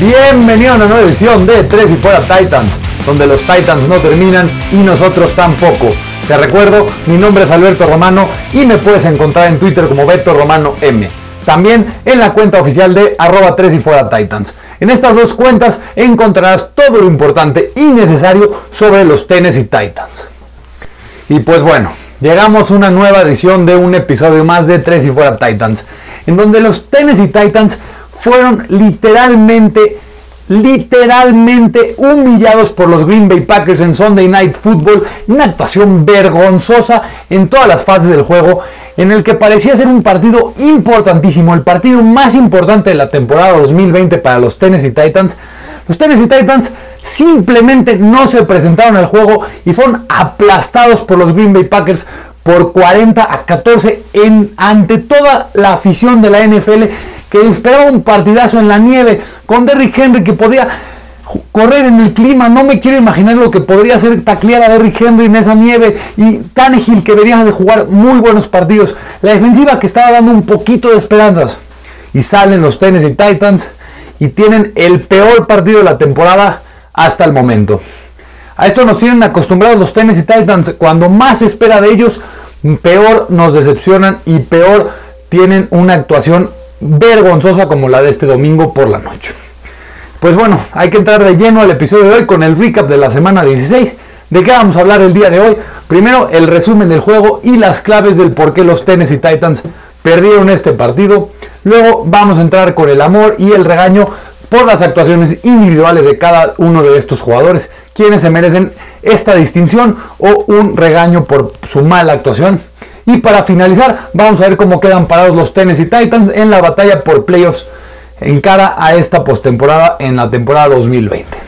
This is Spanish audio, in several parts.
Bienvenido a una nueva edición de Tres y Fuera Titans, donde los Titans no terminan y nosotros tampoco. Te recuerdo, mi nombre es Alberto Romano y me puedes encontrar en Twitter como Beto Romano M. También en la cuenta oficial de arroba 3 y fuera Titans. En estas dos cuentas encontrarás todo lo importante y necesario sobre los Tennessee Titans. Y pues bueno, llegamos a una nueva edición de un episodio más de 3 y fuera Titans, en donde los Tennessee Titans fueron literalmente, literalmente humillados por los Green Bay Packers en Sunday Night Football, una actuación vergonzosa en todas las fases del juego, en el que parecía ser un partido importantísimo, el partido más importante de la temporada 2020 para los Tennessee Titans. Los Tennessee Titans simplemente no se presentaron al juego y fueron aplastados por los Green Bay Packers por 40 a 14 en, ante toda la afición de la NFL esperaba un partidazo en la nieve con Derrick Henry que podía correr en el clima. No me quiero imaginar lo que podría ser taclear a Derrick Henry en esa nieve. Y Tannehill que venía de jugar muy buenos partidos. La defensiva que estaba dando un poquito de esperanzas. Y salen los Tennessee Titans y tienen el peor partido de la temporada hasta el momento. A esto nos tienen acostumbrados los Tennessee Titans. Cuando más se espera de ellos, peor nos decepcionan y peor tienen una actuación vergonzosa como la de este domingo por la noche. Pues bueno, hay que entrar de lleno al episodio de hoy con el recap de la semana 16. ¿De qué vamos a hablar el día de hoy? Primero, el resumen del juego y las claves del por qué los Tennessee Titans perdieron este partido. Luego vamos a entrar con el amor y el regaño por las actuaciones individuales de cada uno de estos jugadores, quienes se merecen esta distinción o un regaño por su mala actuación. Y para finalizar, vamos a ver cómo quedan parados los Tennessee Titans en la batalla por playoffs en cara a esta postemporada en la temporada 2020.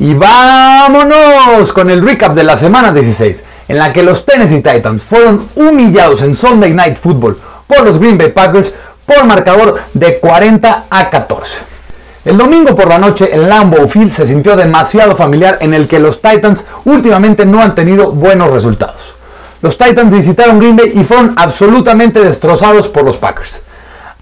Y vámonos con el recap de la semana 16, en la que los Tennessee Titans fueron humillados en Sunday Night Football por los Green Bay Packers por marcador de 40 a 14. El domingo por la noche el Lambeau Field se sintió demasiado familiar en el que los Titans últimamente no han tenido buenos resultados. Los Titans visitaron Green Bay y fueron absolutamente destrozados por los Packers.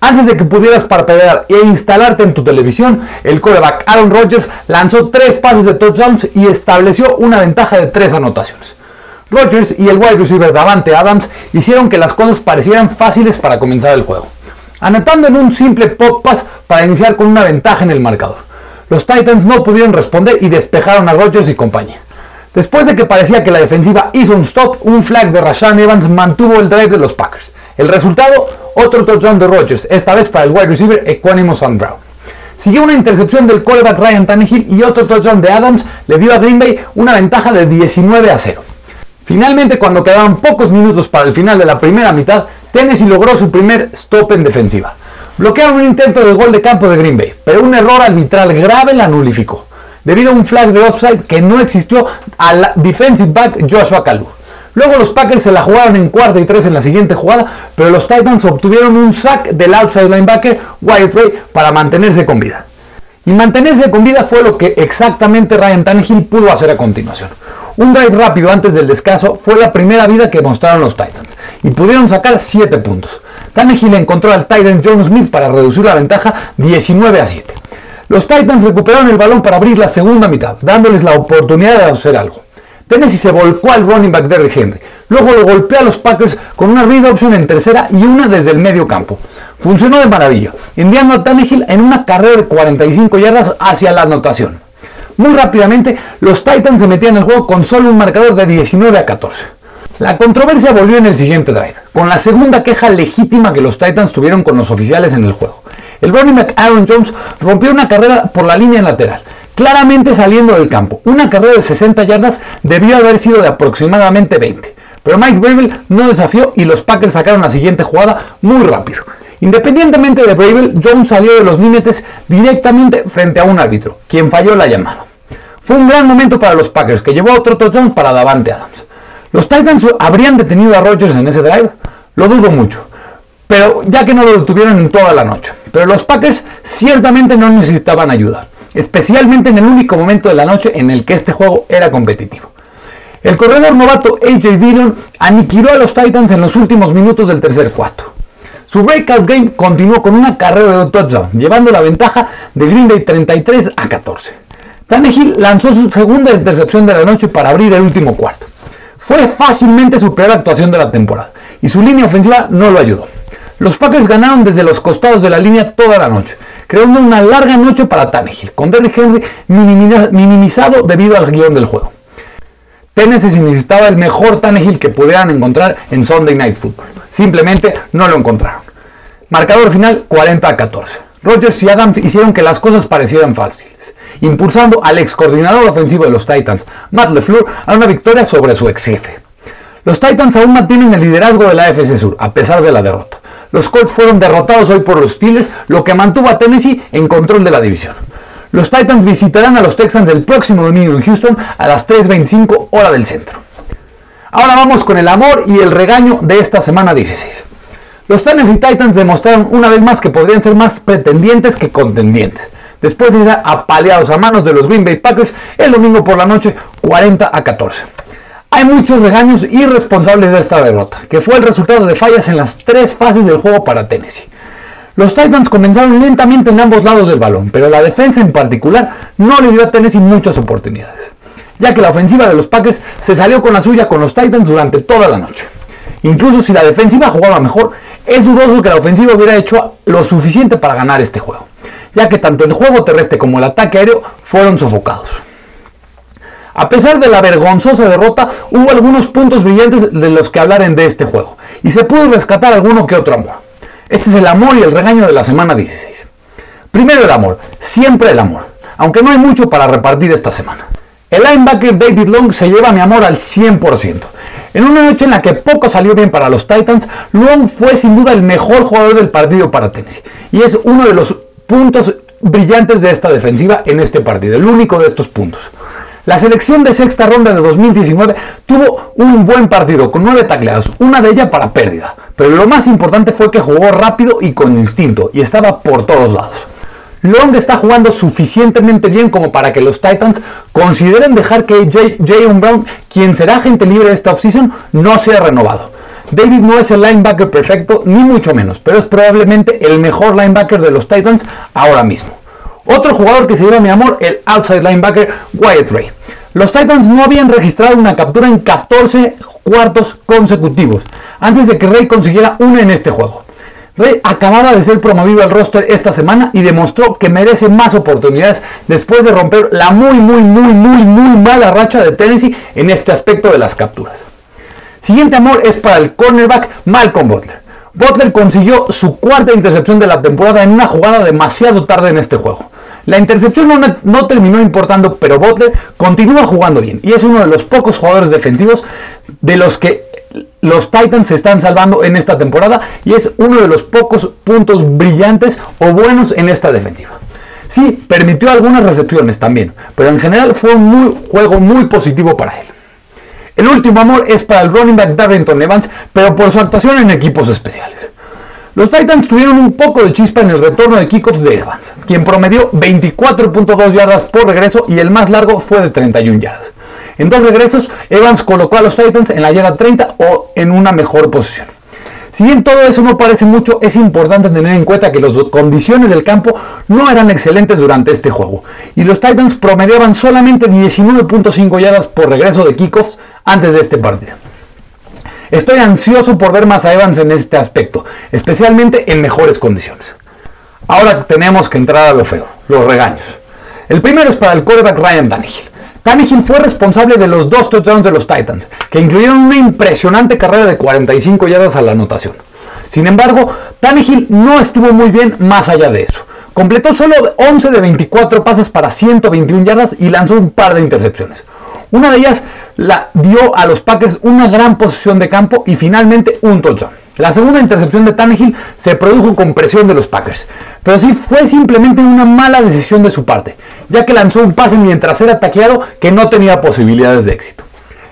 Antes de que pudieras parpadear e instalarte en tu televisión, el quarterback Aaron Rodgers lanzó tres pases de touchdowns y estableció una ventaja de tres anotaciones. Rodgers y el wide receiver Davante Adams hicieron que las cosas parecieran fáciles para comenzar el juego, anotando en un simple pop pass para iniciar con una ventaja en el marcador. Los Titans no pudieron responder y despejaron a Rodgers y compañía. Después de que parecía que la defensiva hizo un stop, un flag de Rashan Evans mantuvo el drive de los Packers. El resultado, otro touchdown de Rodgers, esta vez para el wide receiver Equanimous Van Brown. Siguió una intercepción del quarterback Ryan Tannehill y otro touchdown de Adams le dio a Green Bay una ventaja de 19 a 0. Finalmente, cuando quedaban pocos minutos para el final de la primera mitad, Tennessee logró su primer stop en defensiva. Bloquearon un intento de gol de campo de Green Bay, pero un error arbitral grave la nulificó debido a un flag de offside que no existió al defensive back Joshua Kalu. Luego los Packers se la jugaron en cuarta y tres en la siguiente jugada, pero los Titans obtuvieron un sack del outside linebacker Wyatt Ray para mantenerse con vida. Y mantenerse con vida fue lo que exactamente Ryan Tannehill pudo hacer a continuación. Un drive rápido antes del descanso fue la primera vida que mostraron los Titans y pudieron sacar 7 puntos. Tannehill encontró al Titan John Smith para reducir la ventaja 19 a 7. Los Titans recuperaron el balón para abrir la segunda mitad, dándoles la oportunidad de hacer algo. Tennessee se volcó al running back Derrick Henry. Luego lo golpeó a los Packers con una read option en tercera y una desde el medio campo. Funcionó de maravilla, enviando a Tannehill en una carrera de 45 yardas hacia la anotación. Muy rápidamente, los Titans se metían en el juego con solo un marcador de 19 a 14. La controversia volvió en el siguiente drive, con la segunda queja legítima que los Titans tuvieron con los oficiales en el juego. El running back Aaron Jones rompió una carrera por la línea lateral, claramente saliendo del campo. Una carrera de 60 yardas debió haber sido de aproximadamente 20. Pero Mike Bravel no desafió y los Packers sacaron la siguiente jugada muy rápido. Independientemente de Bravel, Jones salió de los límites directamente frente a un árbitro, quien falló la llamada. Fue un gran momento para los Packers, que llevó otro touchdown para Davante Adams. ¿Los Titans habrían detenido a Rodgers en ese drive? Lo dudo mucho pero ya que no lo detuvieron en toda la noche. Pero los Packers ciertamente no necesitaban ayuda, especialmente en el único momento de la noche en el que este juego era competitivo. El corredor novato AJ Dillon aniquiló a los Titans en los últimos minutos del tercer cuarto. Su breakout game continuó con una carrera de touchdown, llevando la ventaja de Green Bay 33 a 14. Tannehill lanzó su segunda intercepción de la noche para abrir el último cuarto. Fue fácilmente su peor actuación de la temporada y su línea ofensiva no lo ayudó. Los Packers ganaron desde los costados de la línea toda la noche, creando una larga noche para Tannehill, con Derrick Henry minimizado debido al guion del juego. Tennessee necesitaba el mejor Tannehill que pudieran encontrar en Sunday Night Football. Simplemente no lo encontraron. Marcador final 40 a 14. Rodgers y Adams hicieron que las cosas parecieran fáciles, impulsando al ex coordinador ofensivo de los Titans, Matt LeFleur, a una victoria sobre su ex jefe. Los Titans aún mantienen el liderazgo de la AFC Sur, a pesar de la derrota. Los Colts fueron derrotados hoy por los Steelers, lo que mantuvo a Tennessee en control de la división. Los Titans visitarán a los Texans el próximo domingo en Houston a las 3.25 hora del centro. Ahora vamos con el amor y el regaño de esta semana 16. Los Tennessee Titans demostraron una vez más que podrían ser más pretendientes que contendientes, después de ser apaleados a manos de los Green Bay Packers el domingo por la noche 40 a 14. Hay muchos regaños irresponsables de esta derrota, que fue el resultado de fallas en las tres fases del juego para Tennessee. Los Titans comenzaron lentamente en ambos lados del balón, pero la defensa en particular no le dio a Tennessee muchas oportunidades, ya que la ofensiva de los Packers se salió con la suya con los Titans durante toda la noche. Incluso si la defensiva jugaba mejor, es dudoso que la ofensiva hubiera hecho lo suficiente para ganar este juego, ya que tanto el juego terrestre como el ataque aéreo fueron sofocados. A pesar de la vergonzosa derrota, hubo algunos puntos brillantes de los que hablar en de este juego, y se pudo rescatar alguno que otro amor. Este es el amor y el regaño de la semana 16. Primero el amor, siempre el amor, aunque no hay mucho para repartir esta semana. El linebacker David Long se lleva mi amor al 100%. En una noche en la que poco salió bien para los Titans, Long fue sin duda el mejor jugador del partido para Tennessee y es uno de los puntos brillantes de esta defensiva en este partido, el único de estos puntos. La selección de sexta ronda de 2019 tuvo un buen partido con nueve tacleados, una de ellas para pérdida. Pero lo más importante fue que jugó rápido y con instinto y estaba por todos lados. Long está jugando suficientemente bien como para que los Titans consideren dejar que Jayon Brown, quien será agente libre esta offseason, no sea renovado. David no es el linebacker perfecto, ni mucho menos, pero es probablemente el mejor linebacker de los Titans ahora mismo. Otro jugador que se lleva mi amor, el outside linebacker Wyatt Ray. Los Titans no habían registrado una captura en 14 cuartos consecutivos, antes de que Ray consiguiera una en este juego. Ray acababa de ser promovido al roster esta semana y demostró que merece más oportunidades después de romper la muy, muy, muy, muy, muy mala racha de Tennessee en este aspecto de las capturas. Siguiente amor es para el cornerback Malcolm Butler. Butler consiguió su cuarta intercepción de la temporada en una jugada demasiado tarde en este juego. La intercepción no, terminó importando, pero Butler continúa jugando bien y es uno de los pocos jugadores defensivos de los que los Titans se están salvando en esta temporada y es uno de los pocos puntos brillantes o buenos en esta defensiva. Sí, permitió algunas recepciones también, pero en general fue un juego muy positivo para él. El último amor es para el running back Darrington Evans, pero por su actuación en equipos especiales. Los Titans tuvieron un poco de chispa en el retorno de kickoffs de Evans, quien promedió 24.2 yardas por regreso y el más largo fue de 31 yardas. En dos regresos, Evans colocó a los Titans en la yarda 30 o en una mejor posición. Si bien todo eso no parece mucho, es importante tener en cuenta que las condiciones del campo no eran excelentes durante este juego, y los Titans promediaban solamente 19.5 yardas por regreso de kickoffs antes de este partido. Estoy ansioso por ver más a Evans en este aspecto, especialmente en mejores condiciones. Ahora tenemos que entrar a lo feo, los regaños. El primero es para el quarterback Ryan Tannehill. Tannehill fue responsable de los dos touchdowns de los Titans, que incluyeron una impresionante carrera de 45 yardas a la anotación. Sin embargo, Tannehill no estuvo muy bien más allá de eso. Completó solo 11 de 24 pases para 121 yardas y lanzó un par de intercepciones. Una de ellas la dio a los Packers una gran posición de campo y finalmente un touchdown. La segunda intercepción de Tannehill se produjo con presión de los Packers, pero sí fue simplemente una mala decisión de su parte, ya que lanzó un pase mientras era tacleado que no tenía posibilidades de éxito.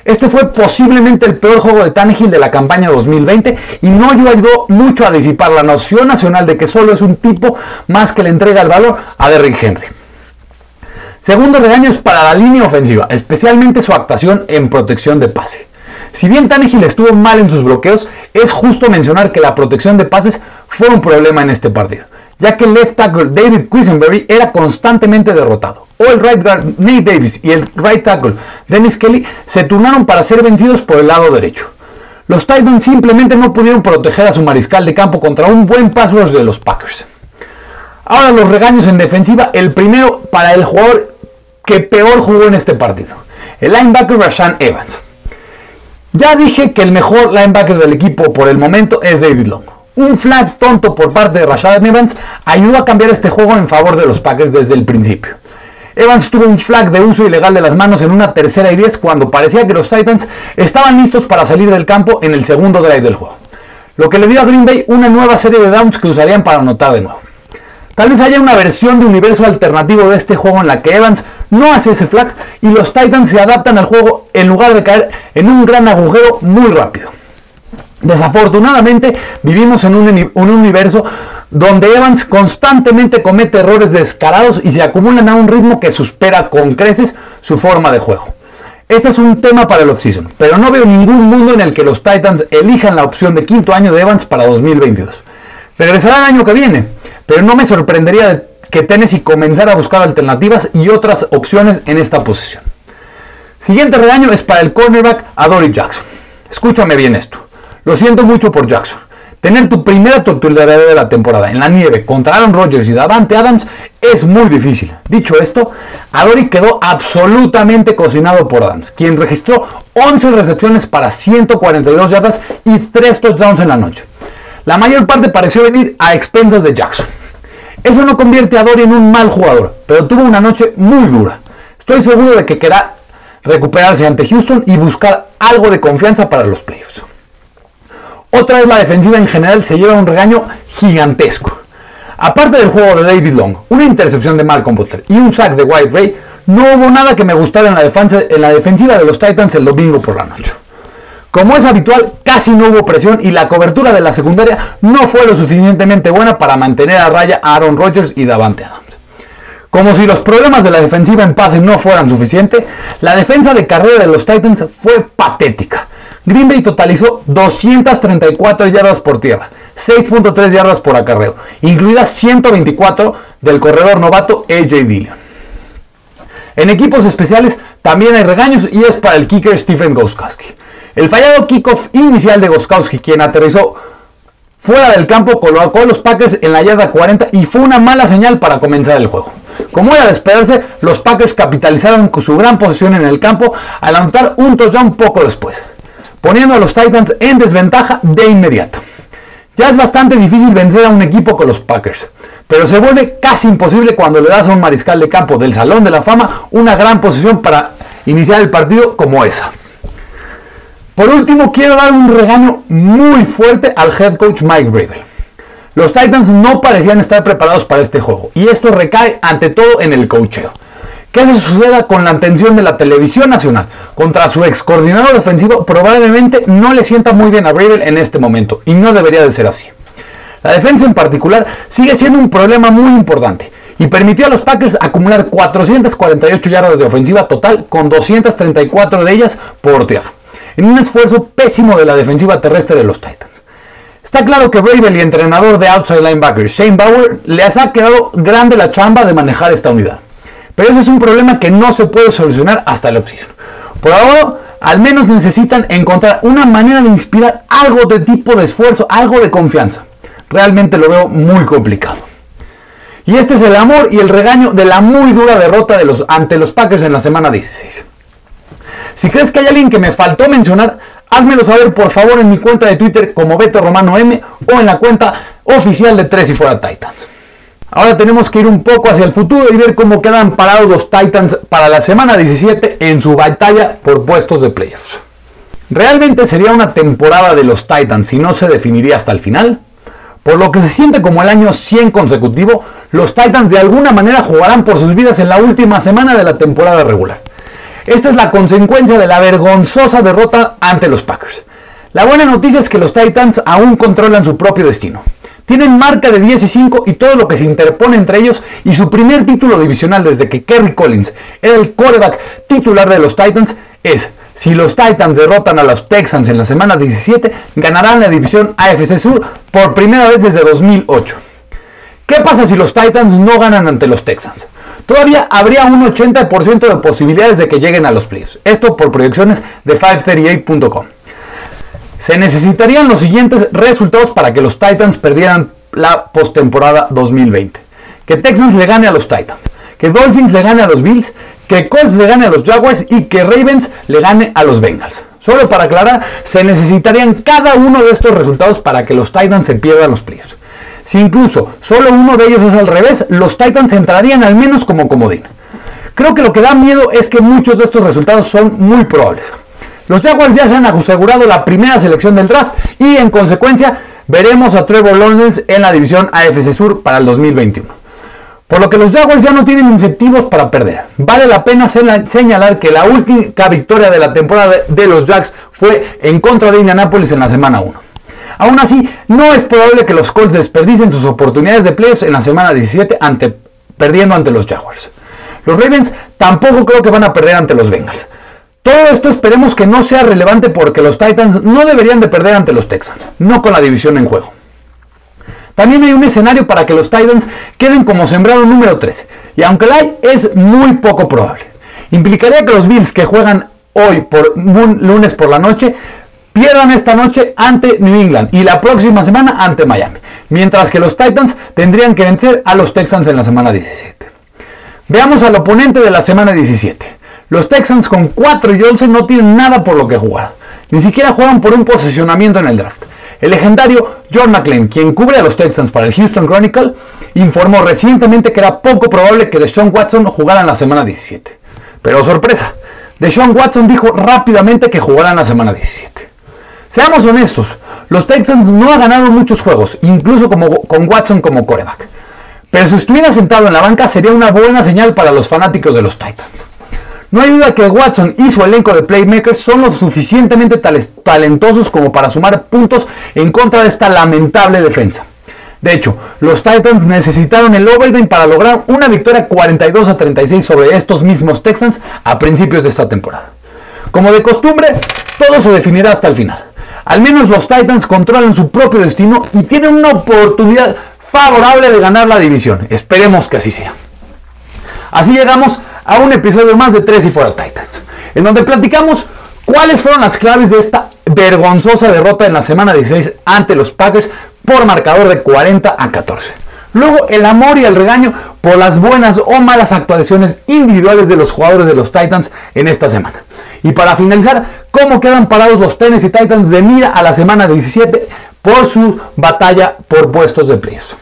Este fue posiblemente el peor juego de Tannehill de la campaña 2020 y no ayudó mucho a disipar la noción nacional de que solo es un tipo más que le entrega el valor a Derrick Henry. Segundo regaño es para la línea ofensiva, especialmente su actuación en protección de pase. Si bien Tannehill estuvo mal en sus bloqueos, es justo mencionar que la protección de pases fue un problema en este partido, ya que el left tackle David Quisenberry era constantemente derrotado. O el right guard Nate Davis y el right tackle Dennis Kelly se turnaron para ser vencidos por el lado derecho. Los Titans simplemente no pudieron proteger a su mariscal de campo contra un buen rush de los Packers. Ahora los regaños en defensiva, el primero para el jugador que peor jugó en este partido, el linebacker Rashan Evans. Ya dije que el mejor linebacker del equipo por el momento es David Long. Un flag tonto por parte de Rashad Evans ayudó a cambiar este juego en favor de los Packers desde el principio. Evans tuvo un flag de uso ilegal de las manos en una tercera y diez cuando parecía que los Titans estaban listos para salir del campo en el segundo drive del juego. Lo que le dio a Green Bay una nueva serie de downs que usarían para anotar de nuevo. Tal vez haya una versión de universo alternativo de este juego en la que Evans no hace ese flag y los Titans se adaptan al juego en lugar de caer en un gran agujero muy rápido. Desafortunadamente vivimos en un, un universo donde Evans constantemente comete errores descarados y se acumulan a un ritmo que supera con creces su forma de juego. Este es un tema para el offseason, pero no veo ningún mundo en el que los Titans elijan la opción de quinto año de Evans para 2022. Regresará el año que viene, pero no me sorprendería que Tennessee comenzara a buscar alternativas y otras opciones en esta posición. Siguiente regaño es para el cornerback Adoree Jackson. Escúchame bien esto. Lo siento mucho por Jackson. Tener tu primera titularidad de la temporada en la nieve contra Aaron Rodgers y Davante Adams es muy difícil. Dicho esto, Adori quedó absolutamente cocinado por Adams, quien registró 11 recepciones para 142 yardas y 3 touchdowns en la noche. La mayor parte pareció venir a expensas de Jackson. Eso no convierte a Adori en un mal jugador, pero tuvo una noche muy dura. Estoy seguro de que querrá recuperarse ante Houston y buscar algo de confianza para los playoffs. Otra vez la defensiva en general se lleva un regaño gigantesco. Aparte del juego de David Long, una intercepción de Malcolm Butler y un sack de White Ray, no hubo nada que me gustara en la, defensa, en la defensiva de los Titans el domingo por la noche. Como es habitual, casi no hubo presión y la cobertura de la secundaria no fue lo suficientemente buena para mantener a raya a Aaron Rodgers y Davante Adams. Como si los problemas de la defensiva en pase no fueran suficientes, la defensa de carrera de los Titans fue patética. Green Bay totalizó 234 yardas por tierra, 6.3 yardas por acarreo, incluidas 124 del corredor novato AJ Dillon. En equipos especiales también hay regaños y es para el kicker Stephen Goskowski. El fallado kickoff inicial de Goskowski, quien aterrizó fuera del campo, colocó a los Packers en la yarda 40 y fue una mala señal para comenzar el juego. Como era de esperarse, los Packers capitalizaron con su gran posición en el campo al anotar un touchdown poco después poniendo a los Titans en desventaja de inmediato. Ya es bastante difícil vencer a un equipo con los Packers, pero se vuelve casi imposible cuando le das a un mariscal de campo del Salón de la Fama una gran posición para iniciar el partido como esa. Por último, quiero dar un regaño muy fuerte al head coach Mike Bravel. Los Titans no parecían estar preparados para este juego, y esto recae ante todo en el coacheo. ¿Qué se suceda con la atención de la televisión nacional contra su ex coordinador ofensivo? Probablemente no le sienta muy bien a Bravel en este momento y no debería de ser así. La defensa en particular sigue siendo un problema muy importante y permitió a los Packers acumular 448 yardas de ofensiva total con 234 de ellas por tierra, en un esfuerzo pésimo de la defensiva terrestre de los Titans. Está claro que Bravel y entrenador de outside linebacker Shane Bauer les ha quedado grande la chamba de manejar esta unidad. Pero ese es un problema que no se puede solucionar hasta el oxígeno. Por ahora, al menos necesitan encontrar una manera de inspirar algo de tipo de esfuerzo, algo de confianza. Realmente lo veo muy complicado. Y este es el amor y el regaño de la muy dura derrota de los, ante los Packers en la semana 16. Si crees que hay alguien que me faltó mencionar, házmelo saber por favor en mi cuenta de Twitter como Beto Romano M o en la cuenta oficial de Tres y Fuera Titans. Ahora tenemos que ir un poco hacia el futuro y ver cómo quedan parados los Titans para la semana 17 en su batalla por puestos de playoffs. ¿Realmente sería una temporada de los Titans si no se definiría hasta el final? Por lo que se siente como el año 100 consecutivo, los Titans de alguna manera jugarán por sus vidas en la última semana de la temporada regular. Esta es la consecuencia de la vergonzosa derrota ante los Packers. La buena noticia es que los Titans aún controlan su propio destino. Tienen marca de 10 y 5 y todo lo que se interpone entre ellos y su primer título divisional desde que Kerry Collins era el quarterback titular de los Titans es Si los Titans derrotan a los Texans en la semana 17, ganarán la división AFC Sur por primera vez desde 2008. ¿Qué pasa si los Titans no ganan ante los Texans? Todavía habría un 80% de posibilidades de que lleguen a los playoffs. Esto por proyecciones de 538.com. Se necesitarían los siguientes resultados para que los Titans perdieran la postemporada 2020. Que Texans le gane a los Titans, que Dolphins le gane a los Bills, que Colts le gane a los Jaguars y que Ravens le gane a los Bengals. Solo para aclarar, se necesitarían cada uno de estos resultados para que los Titans se pierdan los playoffs. Si incluso solo uno de ellos es al revés, los Titans entrarían al menos como comodín. Creo que lo que da miedo es que muchos de estos resultados son muy probables. Los Jaguars ya se han asegurado la primera selección del draft y en consecuencia veremos a Trevor Lawrence en la división AFC Sur para el 2021. Por lo que los Jaguars ya no tienen incentivos para perder. Vale la pena señalar que la última victoria de la temporada de los Jacks fue en contra de Indianapolis en la semana 1. Aún así, no es probable que los Colts desperdicien sus oportunidades de playoffs en la semana 17 ante, perdiendo ante los Jaguars. Los Ravens tampoco creo que van a perder ante los Bengals. Todo esto esperemos que no sea relevante porque los Titans no deberían de perder ante los Texans, no con la división en juego. También hay un escenario para que los Titans queden como sembrado número 13, y aunque la hay, es muy poco probable. Implicaría que los Bills que juegan hoy por lunes por la noche pierdan esta noche ante New England y la próxima semana ante Miami. Mientras que los Titans tendrían que vencer a los Texans en la semana 17. Veamos al oponente de la semana 17. Los Texans con 4 y 11 no tienen nada por lo que jugar. Ni siquiera juegan por un posicionamiento en el draft. El legendario John McClain, quien cubre a los Texans para el Houston Chronicle, informó recientemente que era poco probable que Deshaun Watson jugara en la semana 17. Pero sorpresa, Deshaun Watson dijo rápidamente que jugará en la semana 17. Seamos honestos, los Texans no han ganado muchos juegos, incluso como, con Watson como coreback. Pero si estuviera sentado en la banca sería una buena señal para los fanáticos de los Titans. No hay duda que Watson y su elenco de playmakers son lo suficientemente talentosos como para sumar puntos en contra de esta lamentable defensa. De hecho, los Titans necesitaron el overtime para lograr una victoria 42 a 36 sobre estos mismos Texans a principios de esta temporada. Como de costumbre, todo se definirá hasta el final. Al menos los Titans controlan su propio destino y tienen una oportunidad favorable de ganar la división. Esperemos que así sea. Así llegamos a un episodio más de Tres y Fuera Titans, en donde platicamos cuáles fueron las claves de esta vergonzosa derrota en la semana 16 ante los Packers por marcador de 40 a 14. Luego el amor y el regaño por las buenas o malas actuaciones individuales de los jugadores de los Titans en esta semana. Y para finalizar, cómo quedan parados los Tennessee Titans de mira a la semana 17 por su batalla por puestos de playoffs.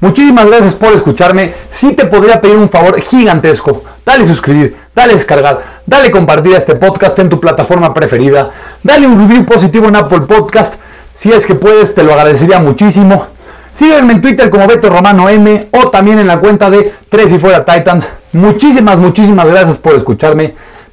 Muchísimas gracias por escucharme. Si te podría pedir un favor gigantesco, dale suscribir, dale descargar, dale compartir este podcast en tu plataforma preferida, dale un review positivo en Apple Podcast. Si es que puedes, te lo agradecería muchísimo. Sígueme en Twitter como Beto Romano M o también en la cuenta de Tres y Fuera Titans. Muchísimas, muchísimas gracias por escucharme.